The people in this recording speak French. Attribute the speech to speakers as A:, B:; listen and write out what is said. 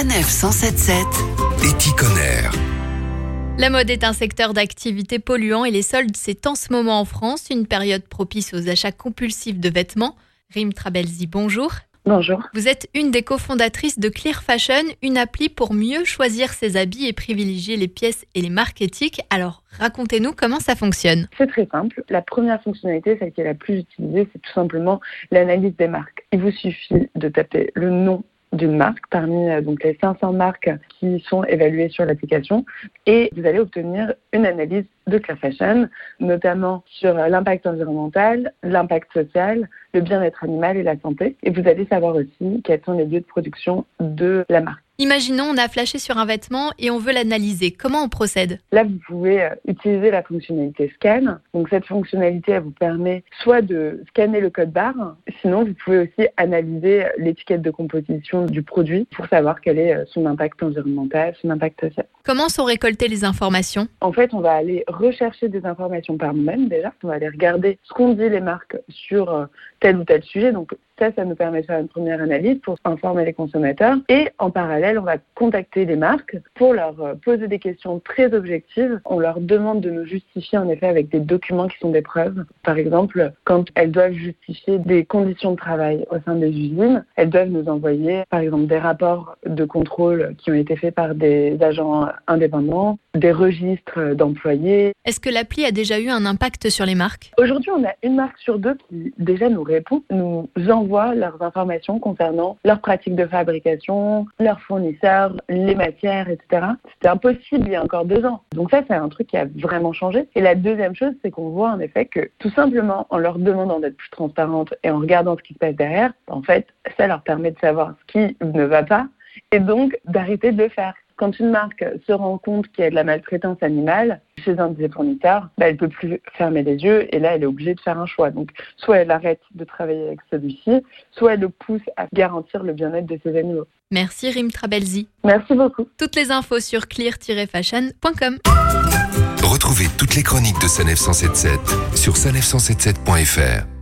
A: Sanef 177
B: Éticonner.
C: La mode est un secteur d'activité polluant et les soldes, c'est en ce moment en France une période propice aux achats compulsifs de vêtements. Rim Trabelsi, bonjour.
D: Bonjour.
C: Vous êtes une des cofondatrices de Clear Fashion, une appli pour mieux choisir ses habits et privilégier les pièces et les marques éthiques. Alors, racontez-nous comment ça fonctionne.
D: C'est très simple. La première fonctionnalité, celle qui est la plus utilisée, c'est tout simplement l'analyse des marques. Il vous suffit de taper le nom d'une marque parmi euh, donc les 500 marques qui sont évaluées sur l'application et vous allez obtenir une analyse de Clear Fashion, notamment sur l'impact environnemental, l'impact social, le bien-être animal et la santé. Et vous allez savoir aussi quels sont les lieux de production de la marque.
C: Imaginons, on a flashé sur un vêtement et on veut l'analyser. Comment on procède?
D: Là, vous pouvez euh, utiliser la fonctionnalité scan. Donc, cette fonctionnalité, elle vous permet soit de scanner le code barre, sinon, vous pouvez aussi analyser l'étiquette de composition du produit pour savoir quel est euh, son impact environnemental, son impact social.
C: Comment sont récoltées les informations?
D: En fait, on va aller rechercher des informations par nous-mêmes déjà. On va aller regarder ce qu'ont dit les marques sur euh, tel ou tel sujet. Donc, ça, ça nous permet de faire une première analyse pour informer les consommateurs. Et en parallèle, on va contacter les marques pour leur euh, poser des questions très objectives. On leur demande de nous justifier en effet avec des documents qui sont des preuves. Par exemple, quand elles doivent justifier des conditions de travail au sein des usines, elles doivent nous envoyer par exemple des rapports de contrôle qui ont été faits par des agents indépendants, des registres d'employés.
C: Est-ce que l'appli a déjà eu un impact sur les marques?
D: Aujourd'hui, on a une marque sur deux qui déjà nous répond, nous envoie leurs informations concernant leurs pratiques de fabrication, leurs fournisseurs, les matières, etc. C'était impossible il y a encore deux ans. Donc ça, c'est un truc qui a vraiment changé. Et la deuxième chose, c'est qu'on voit en effet que tout simplement en leur demandant d'être plus transparentes et en regardant ce qui se passe derrière, en fait, ça leur permet de savoir ce qui ne va pas et donc d'arrêter de le faire. Quand une marque se rend compte qu'il y a de la maltraitance animale chez un de ses fournisseurs, bah, elle peut plus fermer les yeux et là, elle est obligée de faire un choix. Donc, soit elle arrête de travailler avec celui-ci, soit elle le pousse à garantir le bien-être de ses animaux.
C: Merci Rim Trabelsi.
D: Merci beaucoup.
C: Toutes les infos sur clear-fashion.com.
B: Retrouvez toutes les chroniques de Sanef 177 sur sanef177.fr.